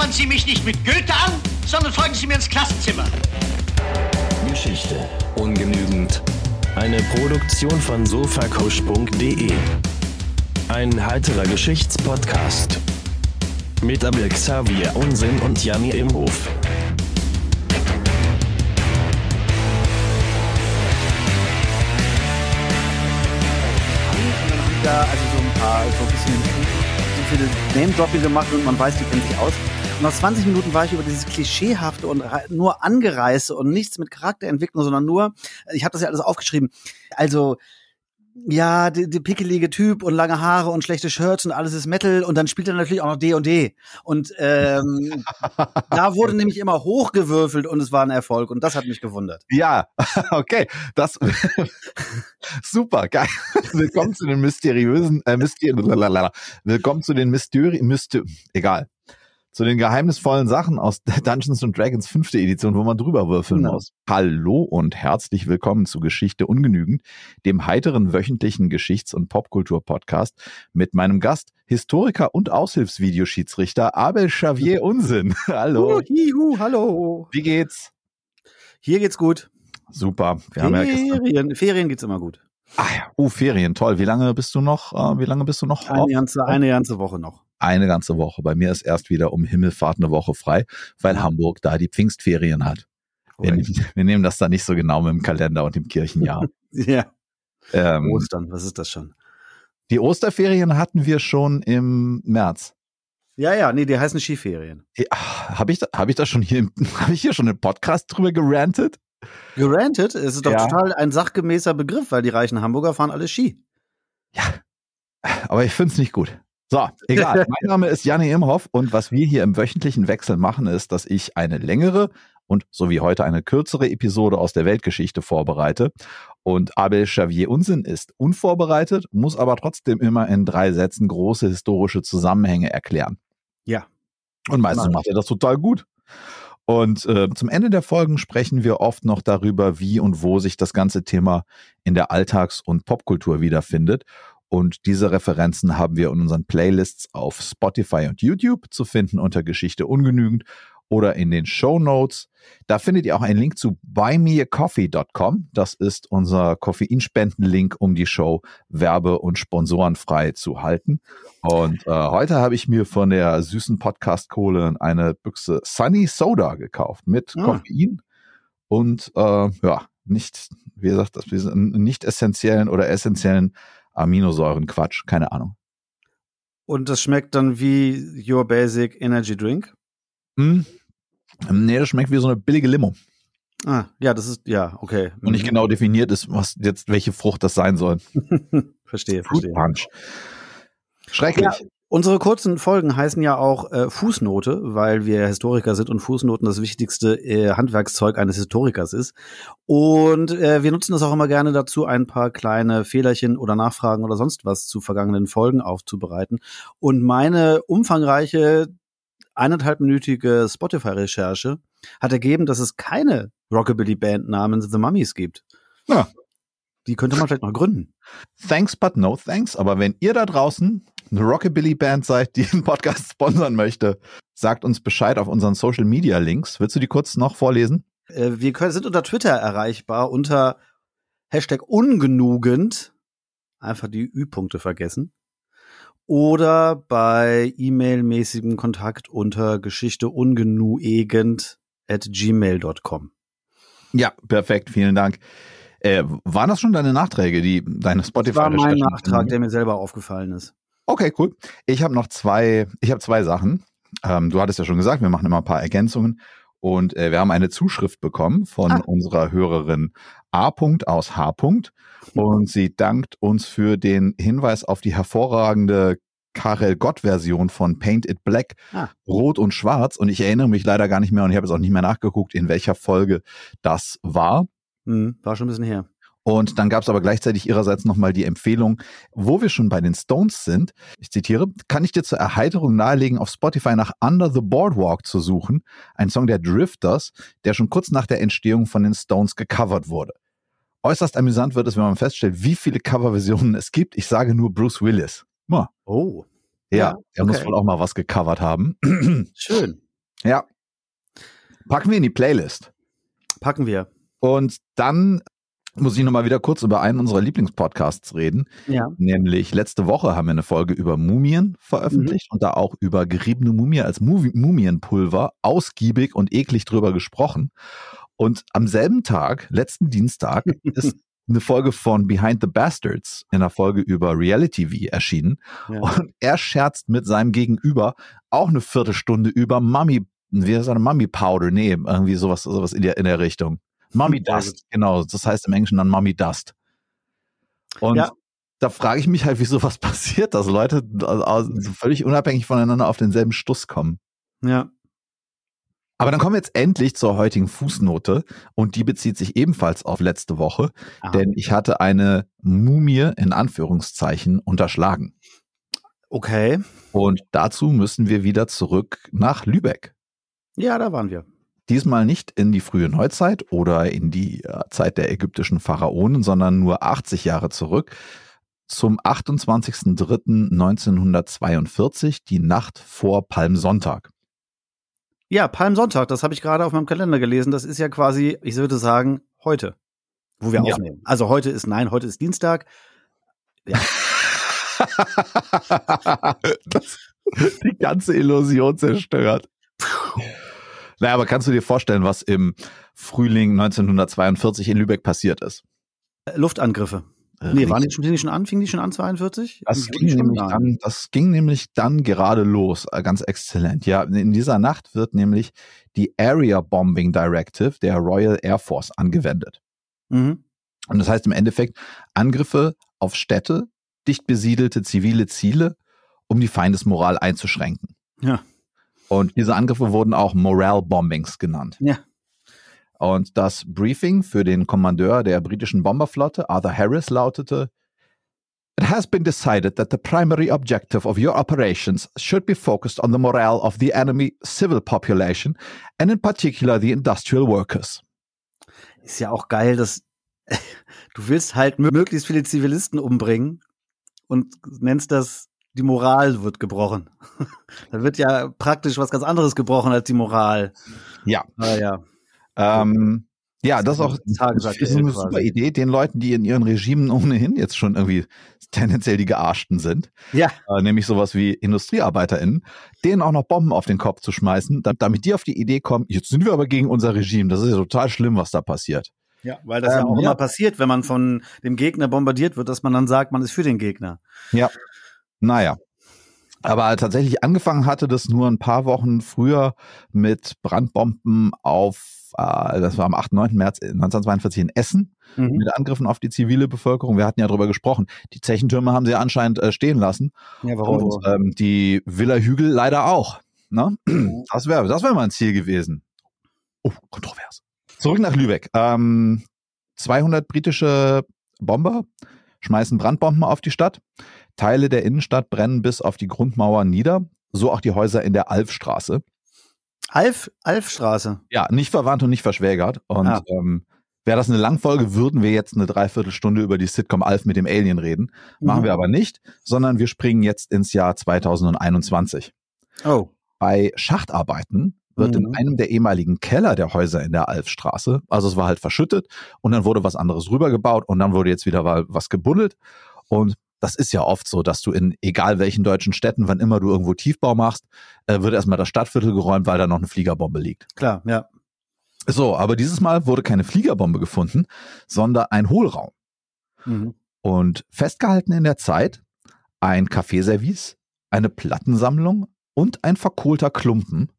labern Sie mich nicht mit Goethe an, sondern folgen Sie mir ins Klassenzimmer. Geschichte ungenügend. Eine Produktion von sofakusch.de. Ein heiterer Geschichtspodcast. Mit Abel Xavier Unsinn und Janni Imhof. Da also so ein paar, so ein bisschen so viele Name-Dropping gemacht und man weiß, die kennen sich aus. Nach 20 Minuten war ich über dieses klischeehafte und nur angereiste und nichts mit Charakterentwicklung, sondern nur, ich habe das ja alles aufgeschrieben. Also ja, der, pickelige Typ und lange Haare und schlechte Shirts und alles ist Metal und dann spielt er natürlich auch noch D und D. Und ähm, da wurde nämlich immer hochgewürfelt und es war ein Erfolg und das hat mich gewundert. Ja, okay, das super geil. Willkommen zu den mysteriösen, äh, Mysteri. Willkommen zu den Mysteri, Myster egal, zu den geheimnisvollen Sachen aus Dungeons and Dragons fünfte Edition, wo man drüber würfeln Genau. muss. Hallo und herzlich willkommen zu Geschichte ungenügend, dem heiteren wöchentlichen Geschichts- und Popkultur-Podcast mit meinem Gast, Historiker und Aushilfsvideoschiedsrichter Abel Xavier Unsinn. Hallo, Uh, hihu, hallo. wie geht's? Hier geht's gut. Super. Wir haben ja Ferien, Ferien geht's immer gut. Ah ja, oh, Ferien, toll. Wie lange bist du noch, äh, wie lange bist du noch? Eine ganze, eine ganze Woche noch. Eine ganze Woche. Bei mir ist erst wieder um Himmelfahrt eine Woche frei, weil Ja. Hamburg da die Pfingstferien hat. Wir, wir nehmen das da nicht so genau mit dem Kalender und dem Kirchenjahr. Ja. ähm, Ostern, was ist das schon? die Osterferien hatten wir schon im März. Ja, ja, nee, die heißen Skiferien. Habe ich, da- hab ich da schon hier, im- hab ich hier schon einen Podcast drüber gerantet? Granted, es ist doch Ja. total ein sachgemäßer Begriff, weil die reichen Hamburger fahren alle Ski. Aber ich finde es nicht gut. So, egal. mein Name ist Janne Imhoff und was wir hier im wöchentlichen Wechsel machen, ist, dass ich eine längere und so wie heute eine kürzere Episode aus der Weltgeschichte vorbereite. Und Abel Xavier Unsinn ist unvorbereitet, muss aber trotzdem immer in drei Sätzen große historische Zusammenhänge erklären. Ja. Und meistens macht er das total gut. Und äh, zum Ende der Folgen sprechen wir oft noch darüber, wie und wo sich das ganze Thema in der Alltags- und Popkultur wiederfindet. Und diese Referenzen haben wir in unseren Playlists auf Spotify und YouTube zu finden unter Geschichte ungenügend oder in den Show Notes. Da findet ihr auch einen Link zu buymeacoffee.com. Das ist unser Koffeinspenden-Link, um die Show werbe- und sponsorenfrei zu halten. Und äh, heute habe ich mir von der süßen Podcast-Kohle eine Büchse Sunny Soda gekauft mit Ah. Koffein und äh, ja, nicht, wie gesagt, das nicht essentiellen oder essentiellen Aminosäuren, Quatsch, keine Ahnung. Und das schmeckt dann wie Your Basic Energy Drink. Hm. Nee, das schmeckt wie so eine billige Limo. Ah, ja, das ist, ja, okay. Und nicht genau definiert ist, was jetzt, welche Frucht das sein soll. verstehe, Fruit verstehe. Punch. Schrecklich. Ja. Unsere kurzen Folgen heißen ja auch äh, Fußnote, weil wir Historiker sind und Fußnoten das wichtigste äh, Handwerkszeug eines Historikers ist. Und äh, wir nutzen das auch immer gerne dazu, ein paar kleine Fehlerchen oder Nachfragen oder sonst was zu vergangenen Folgen aufzubereiten. Und meine umfangreiche eineinhalbminütige Spotify-Recherche hat ergeben, dass es keine Rockabilly-Band namens The Mummies gibt. Ja. Die könnte man vielleicht noch gründen. Thanks, but no thanks. Aber wenn ihr da draußen eine Rockabilly-Band seid, die den Podcast sponsern möchte, sagt uns Bescheid auf unseren Social-Media-Links. Willst du die kurz noch vorlesen? Äh, wir können, sind unter Twitter erreichbar unter Hashtag ungenugend. Einfach die Ü-Punkte vergessen. Oder bei E-Mail-mäßigem Kontakt unter geschichteungenuegend at gmail.com. Ja, perfekt. Vielen Dank. Äh, waren das schon deine Nachträge, die deine spotify Das war mein Nachtrag, der mir selber aufgefallen ist. Okay, cool. Ich habe noch zwei, ich habe zwei Sachen. Ähm, du hattest ja schon gesagt, wir machen immer ein paar Ergänzungen. Und äh, wir haben eine Zuschrift bekommen von Ah. unserer Hörerin A. aus H. Und sie dankt uns für den Hinweis auf die hervorragende Karel Gott-Version von Paint It Black, Ah. Rot und Schwarz. Und ich erinnere mich leider gar nicht mehr und ich habe es auch nicht mehr nachgeguckt, in welcher Folge das war. Hm, war schon ein bisschen her. Und dann gab es aber gleichzeitig ihrerseits nochmal die Empfehlung, wo wir schon bei den Stones sind, ich zitiere, kann ich dir zur Erheiterung nahelegen, auf Spotify nach Under the Boardwalk zu suchen, ein Song der Drifters, der schon kurz nach der Entstehung von den Stones gecovert wurde. Äußerst amüsant wird es, wenn man feststellt, wie viele Coverversionen es gibt. Ich sage nur Bruce Willis. Ja, Oh, ja Ja, er muss wohl auch mal was gecovert haben. schön. Ja. Packen wir in die Playlist. Packen wir. Und dann muss ich nochmal wieder kurz über einen unserer Lieblingspodcasts reden. Ja. Nämlich letzte Woche haben wir eine Folge über Mumien veröffentlicht und da auch über geriebene Mumie als Mu- Mumienpulver ausgiebig und eklig drüber gesprochen. Und am selben Tag, letzten Dienstag, ist eine Folge von Behind the Bastards in einer Folge über Reality V erschienen. Ja. Und er scherzt mit seinem Gegenüber auch eine Viertelstunde über Mummy, wie heißt das, Mummy Powder? Nee, irgendwie sowas, sowas in der, in der Richtung. Mummy Sehr Dust, genau. Das heißt im Englischen dann Mummy Dust. Und Ja. da frage ich mich halt, wie sowas passiert, dass Leute also völlig unabhängig voneinander auf denselben Stuss kommen. Ja. Aber dann kommen wir jetzt endlich zur heutigen Fußnote und die bezieht sich ebenfalls auf letzte Woche, Aha. denn ich hatte eine Mumie in Anführungszeichen unterschlagen. Okay. Und dazu müssen wir wieder zurück nach Lübeck. Ja, da waren wir. Diesmal nicht in die frühe Neuzeit oder in die äh, Zeit der ägyptischen Pharaonen, sondern nur 80 Jahre zurück zum 28.03.1942, die Nacht vor Palmsonntag. Ja, Palmsonntag, das habe ich gerade auf meinem Kalender gelesen. Das ist ja quasi, ich würde sagen, heute, wo wir Ja. aufnehmen. Also heute ist, nein, heute ist Dienstag. das, die ganze Illusion zerstört. Naja, aber kannst du dir vorstellen, was im Frühling 1942 in Lübeck passiert ist? Äh. Nee, waren die schon, die schon an? Fingen die schon an, 42? Das ging, nämlich an. dann, das ging nämlich dann gerade los, äh, ganz exzellent. Ja, in dieser Nacht wird nämlich die Area Bombing Directive der Royal Air Force angewendet. Mhm. Und das heißt im Endeffekt Angriffe auf Städte, dicht besiedelte zivile Ziele, um die Feindesmoral einzuschränken. Ja. Und diese Angriffe wurden auch Morale Bombings genannt. Ja. Und das Briefing für den Kommandeur der britischen Bomberflotte, Arthur Harris, lautete, It has been decided that the primary objective of your operations should be focused on the morale of the enemy civil population and in particular the industrial workers. Ist ja auch geil, dass du willst halt mö- möglichst viele Zivilisten umbringen und nennst das, die Moral wird gebrochen. da wird ja praktisch was ganz anderes gebrochen als die Moral. Ja. Ah, ja. Ähm, ja, das ist auch Tagesaktuell ist eine quasi. super Idee, den Leuten, die in ihren Regimen ohnehin jetzt schon irgendwie tendenziell die Gearschten sind, Ja, äh, nämlich sowas wie IndustriearbeiterInnen, denen auch noch Bomben auf den Kopf zu schmeißen, da, damit die auf die Idee kommen, jetzt sind wir aber gegen unser Regime. Das ist ja total schlimm, was da passiert. ja, weil das ja Ähm, auch ja. immer passiert, wenn man von dem Gegner bombardiert wird, dass man dann sagt, man ist für den Gegner. Naja. Aber tatsächlich angefangen hatte das nur ein paar Wochen früher mit Brandbomben auf, das war am 8. 9. März 1942 in Essen, Mhm. mit Angriffen auf die zivile Bevölkerung. Wir hatten ja drüber gesprochen. Die Zechentürme haben sie anscheinend äh, stehen lassen. Ja, Und ähm, die Villa Hügel leider auch. Ne? Das wäre das wär mal ein Ziel gewesen. Oh, kontrovers. Zurück nach Lübeck. Ähm, 200 britische Bomber schmeißen Brandbomben auf die Stadt. Teile der Innenstadt brennen bis auf die Grundmauer nieder. So auch die Häuser in der Alfstraße. Alf, Alfstraße. Ja, nicht verwandt und nicht verschwägert. Und Ah. ähm, wäre das eine Langfolge, würden wir jetzt eine Dreiviertelstunde über die Sitcom Alf mit dem Alien reden. Machen Mhm. wir aber nicht, sondern wir springen jetzt ins Jahr 2021. Oh. Bei Schachtarbeiten wird Mhm. in einem der ehemaligen Keller der Häuser in der Alfstraße, also es war halt verschüttet und dann wurde was anderes rübergebaut und dann wurde jetzt wieder wa- was gebuddelt. Und das ist ja oft so, dass du in egal welchen deutschen Städten, wann immer du irgendwo Tiefbau machst, äh, wird erstmal das Stadtviertel geräumt, weil da noch eine Fliegerbombe liegt. Klar, ja. So, aber dieses Mal wurde keine Fliegerbombe gefunden, sondern ein Hohlraum. Mhm. Und festgehalten in der Zeit ein Kaffeeservice, eine Plattensammlung und ein verkohlter Klumpen,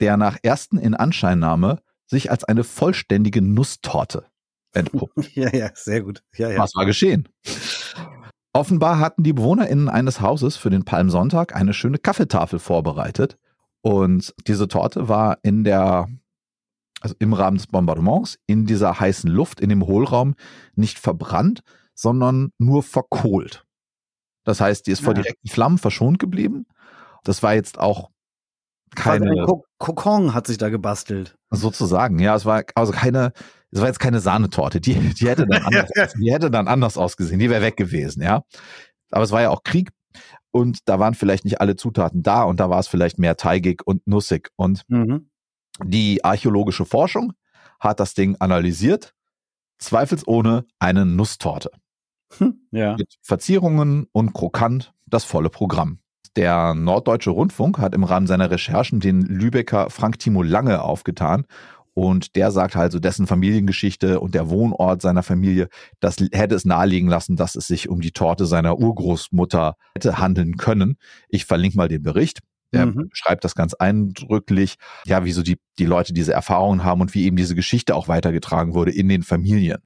der nach ersten Inanscheinnahme sich als eine vollständige Nusstorte entpuppt. Ja, ja, sehr gut. Ja, ja. Was war geschehen? Offenbar hatten die BewohnerInnen eines Hauses für den Palmsonntag eine schöne Kaffeetafel vorbereitet. Und diese Torte war in der, also im Rahmen des Bombardements, in dieser heißen Luft, in dem Hohlraum, nicht verbrannt, sondern nur verkohlt. Das heißt, die ist vor Ja. direkten Flammen verschont geblieben. Das war jetzt auch keine. Ein Ko- Kokon hat sich da gebastelt. Sozusagen, ja, es war also keine, es war jetzt keine Sahnetorte, die, die hätte dann anders, die hätte dann anders ausgesehen, die wäre weg gewesen, ja. Aber es war ja auch Krieg und da waren vielleicht nicht alle Zutaten da und da war es vielleicht mehr teigig und nussig. Und Mhm. die archäologische Forschung hat das Ding analysiert, zweifelsohne eine Nusstorte Hm, Ja. mit Verzierungen und krokant das volle Programm. Der Norddeutsche Rundfunk hat im Rahmen seiner Recherchen den Lübecker Frank Timo Lange aufgetan und der sagt halt so dessen Familiengeschichte und der Wohnort seiner Familie, das hätte es nahelegen lassen, dass es sich um die Torte seiner Urgroßmutter hätte handeln können. Ich verlinke mal den Bericht. Der Mhm. beschreibt das ganz eindrücklich, ja, wieso die, die Leute diese Erfahrungen haben und wie eben diese Geschichte auch weitergetragen wurde in den Familien.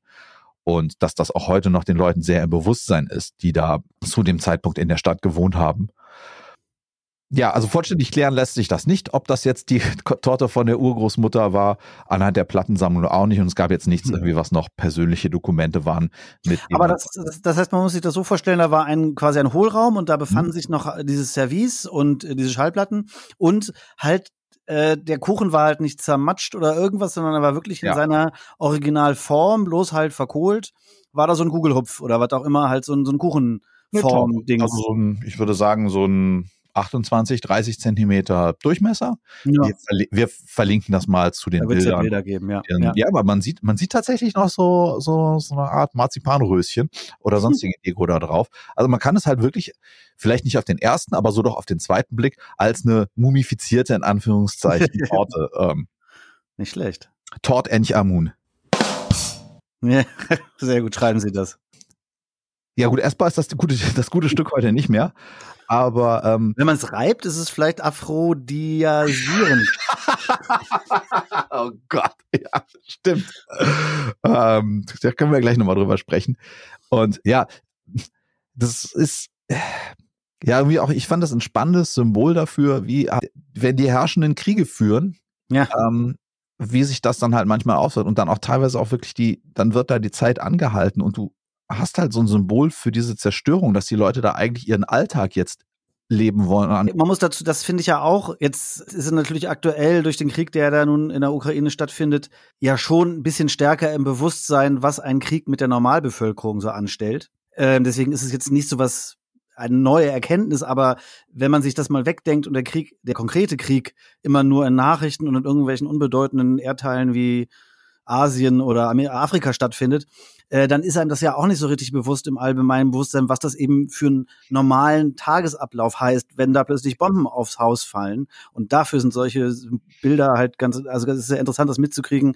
Und dass das auch heute noch den Leuten sehr im Bewusstsein ist, die da zu dem Zeitpunkt in der Stadt gewohnt haben. Ja, also vollständig klären lässt sich das nicht, ob das jetzt die Torte von der Urgroßmutter war, anhand der Plattensammlung auch nicht. Und es gab jetzt nichts Hm. irgendwie, was noch persönliche Dokumente waren. Mit Aber das, das, heißt, man muss sich das so vorstellen, da war ein quasi ein Hohlraum und da befanden sich noch dieses Service und äh, diese Schallplatten und halt äh, der Kuchen war halt nicht zermatscht oder irgendwas, sondern er war wirklich in Ja. seiner Originalform, bloß halt verkohlt. War da so ein Kugelhupf oder was auch immer, halt so ein, so ein Kuchenform-Ding. also so ein, ich würde sagen, so ein 28, 30 Zentimeter Durchmesser. ja, Wir, verli wir verlinken das mal zu den da Bildern. Bilder geben, ja. Ja. Ja, aber man sieht, man sieht tatsächlich noch so, so, so eine Art Marzipanröschen oder Hm. sonstige Deko da drauf. Also man kann es halt wirklich, vielleicht nicht auf den ersten, aber so doch auf den zweiten Blick als eine mumifizierte, in Anführungszeichen, Torte, ähm, Nicht schlecht. Tort Ench Amun. Ja, sehr gut, schreiben Sie das. Ja gut, essbar ist das gute, das gute Stück heute nicht mehr, aber ähm, Wenn man es reibt, ist es vielleicht aphrodisiasierend. oh Gott, ja, stimmt. ähm, da können wir gleich nochmal drüber sprechen. Und ja, das ist, ja, irgendwie auch, ich fand das ein spannendes Symbol dafür, wie, wenn die Herrschenden Kriege führen, Ja. ähm, wie sich das dann halt manchmal aufhört und dann auch teilweise auch wirklich die, dann wird da die Zeit angehalten und du hast halt so ein Symbol für diese Zerstörung, dass die Leute da eigentlich ihren Alltag jetzt leben wollen. Man muss dazu, das finde ich ja auch, jetzt ist es natürlich aktuell durch den Krieg, der da nun in der Ukraine stattfindet, ja schon ein bisschen stärker im Bewusstsein, was ein Krieg mit der Normalbevölkerung so anstellt. Ähm, deswegen ist es jetzt nicht so was, eine neue Erkenntnis, aber wenn man sich das mal wegdenkt und der Krieg, der konkrete Krieg immer nur in Nachrichten und in irgendwelchen unbedeutenden Erdteilen wie Asien oder Afrika stattfindet, äh, dann ist einem das ja auch nicht so richtig bewusst im allgemeinen Bewusstsein, was das eben für einen normalen Tagesablauf heißt, wenn da plötzlich Bomben aufs Haus fallen. Und dafür sind solche Bilder halt ganz, also es ist sehr interessant, das mitzukriegen.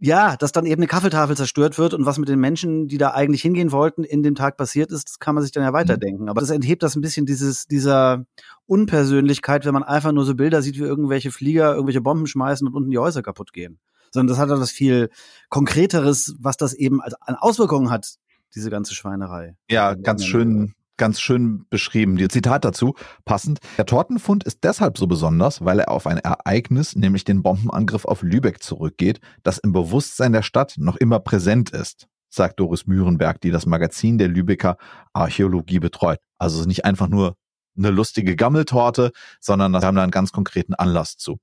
Ja, dass dann eben eine Kaffeetafel zerstört wird und was mit den Menschen, die da eigentlich hingehen wollten, in dem Tag passiert ist, das kann man sich dann ja weiterdenken. Aber das enthebt das ein bisschen dieses, dieser Unpersönlichkeit, wenn man einfach nur so Bilder sieht, wie irgendwelche Flieger irgendwelche Bomben schmeißen und unten die Häuser kaputt gehen sondern das hat das viel konkreteres, was das eben als an Auswirkungen hat, diese ganze Schweinerei. Ja, ganz schön, ganz schön beschrieben. Die Zitat dazu passend. Der Tortenfund ist deshalb so besonders, weil er auf ein Ereignis, nämlich den Bombenangriff auf Lübeck zurückgeht, das im Bewusstsein der Stadt noch immer präsent ist, sagt Doris Mührenberg, die das Magazin der Lübecker Archäologie betreut. Also nicht einfach nur eine lustige Gammeltorte, sondern wir haben da einen ganz konkreten Anlass zu.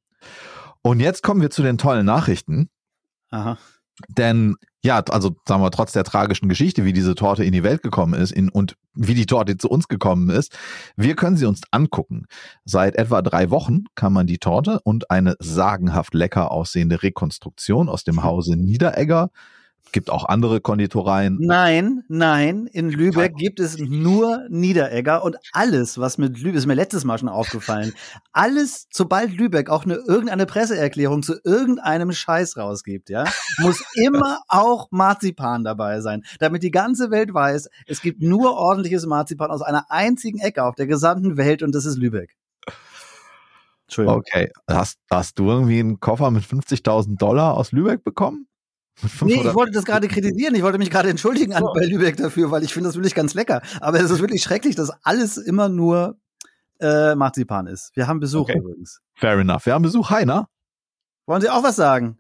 Und jetzt kommen wir zu den tollen Nachrichten. Aha. Denn ja, also sagen wir, trotz der tragischen Geschichte, wie diese Torte in die Welt gekommen ist in, und wie die Torte zu uns gekommen ist, wir können sie uns angucken. Seit etwa drei Wochen kann man die Torte und eine sagenhaft lecker aussehende Rekonstruktion aus dem Hause Niederegger, gibt auch andere Konditoreien. Nein, nein, in Lübeck gibt es nur Niederegger und alles, was mit Lübeck, ist mir letztes Mal schon aufgefallen, alles, sobald Lübeck auch eine irgendeine Presseerklärung zu irgendeinem Scheiß rausgibt, ja, muss immer auch Marzipan dabei sein, damit die ganze Welt weiß, es gibt nur ordentliches Marzipan aus einer einzigen Ecke auf der gesamten Welt und das ist Lübeck. Entschuldigung. Okay, hast, hast du irgendwie einen Koffer mit 50.000 Dollar aus Lübeck bekommen? Nee, 500 ich wollte das gerade kritisieren. Ich wollte mich gerade entschuldigen an, bei Lübeck dafür, weil ich finde das wirklich ganz lecker. Aber es ist wirklich schrecklich, dass alles immer nur äh, Marzipan ist. Wir haben Besuch Okay. übrigens. Fair enough. Wir haben Besuch, Heiner. Wollen Sie auch was sagen?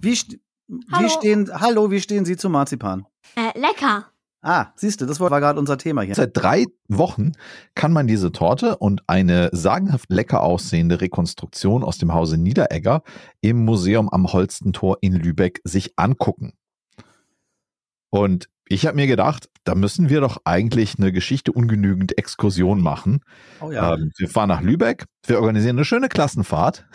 Wie, st wie Hallo. stehen, hallo, wie stehen Sie zu Marzipan? Äh, lecker. Ah, siehst du, das war gerade unser Thema hier. Seit drei Wochen kann man diese Torte und eine sagenhaft lecker aussehende Rekonstruktion aus dem Hause Niederegger im Museum am Holstentor in Lübeck sich angucken. Und ich habe mir gedacht, da müssen wir doch eigentlich eine Geschichte ungenügend Exkursion machen. Oh ja. Ähm, wir fahren nach Lübeck, wir organisieren eine schöne Klassenfahrt.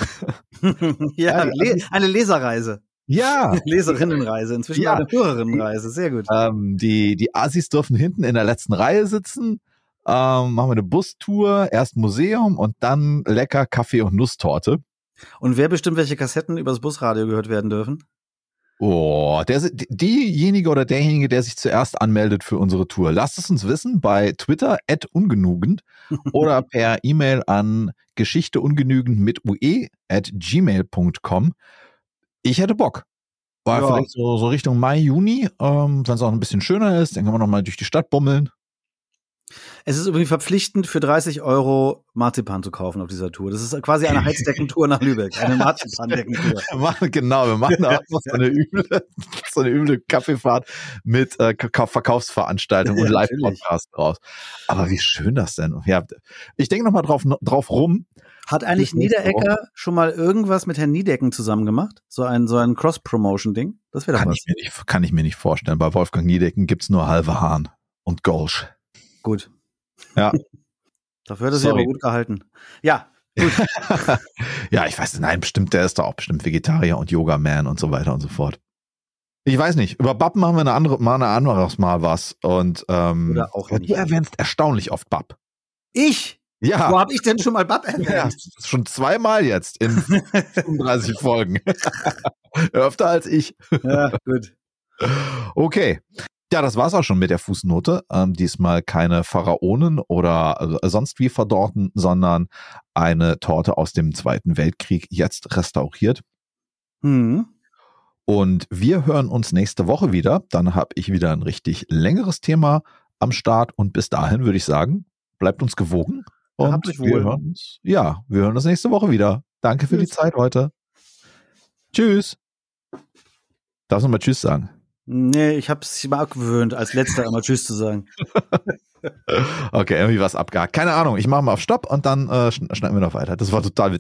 ja, le eine Leserreise. Ja. Leserinnenreise, inzwischen Ja. eine Hörerinnenreise, sehr gut. Ähm, die, die Assis dürfen hinten in der letzten Reihe sitzen. Ähm, machen wir eine Bustour, erst Museum und dann lecker Kaffee und Nusstorte. Und wer bestimmt, welche Kassetten übers Busradio gehört werden dürfen? Oh, der, die- diejenige oder derjenige, der sich zuerst anmeldet für unsere Tour. Lasst es uns wissen bei Twitter at ungenügend oder per E-Mail an geschichteungenügend mit ue at gmail.com. Ich hätte Bock. War Ja. vielleicht so, so Richtung Mai, Juni, ähm, wenn es auch ein bisschen schöner ist, dann kann man noch mal durch die Stadt bummeln. Es ist übrigens verpflichtend, für 30 Euro Marzipan zu kaufen auf dieser Tour. Das ist quasi eine Heizdeckentour nach Lübeck, eine Marzipan-Deckentour. Genau, wir machen da auch so eine üble, so eine üble Kaffeefahrt mit äh, Ka- Verkaufsveranstaltung und Live-Podcast draus. Aber wie schön das denn? Ja, ich denke noch mal drauf, drauf rum. Hat eigentlich Niederecker schon mal irgendwas mit Herrn Niedecken zusammen gemacht? So ein, so ein Cross-Promotion-Ding? Das wäre doch Kann was. ich, mir nicht, kann ich mir nicht vorstellen. Bei Wolfgang Niedecken gibt's nur halbe Hahn und Golsch. Gut. Ja. Dafür hat er sich aber gut gehalten. Ja, ja, ich weiß, nein, bestimmt, der ist doch auch bestimmt Vegetarier und Yoga-Man und so weiter und so fort. Ich weiß nicht. Über Bab machen wir eine andere, mal eine anderes Mal was. Und ähm, Oder auch nicht. du erwähnst erstaunlich oft Bab. ich? Ja. Wo habe ich denn schon mal Bab Ja, erwähnt? schon zweimal jetzt in 35 Folgen. Öfter als ich. Ja, gut. Okay. Ja, das war's auch schon mit der Fußnote. Ähm, diesmal keine Pharaonen oder äh, sonst wie verdorten, sondern eine Torte aus dem Zweiten Weltkrieg jetzt restauriert. Hm. Und wir hören uns nächste Woche wieder. Dann habe ich wieder ein richtig längeres Thema am Start. Und bis dahin würde ich sagen, bleibt uns gewogen. Und habt euch wir hören uns, ja, wir hören uns nächste Woche wieder. Danke für die Tschüss. Zeit heute. Tschüss. Darfst du mal Tschüss sagen? Nee, ich habe es mal abgewöhnt, als letzter immer Tschüss zu sagen. Okay, irgendwie was abgehakt. Keine Ahnung. Ich mache mal auf Stopp und dann äh, schn- schneiden wir noch weiter. Das war total witzig.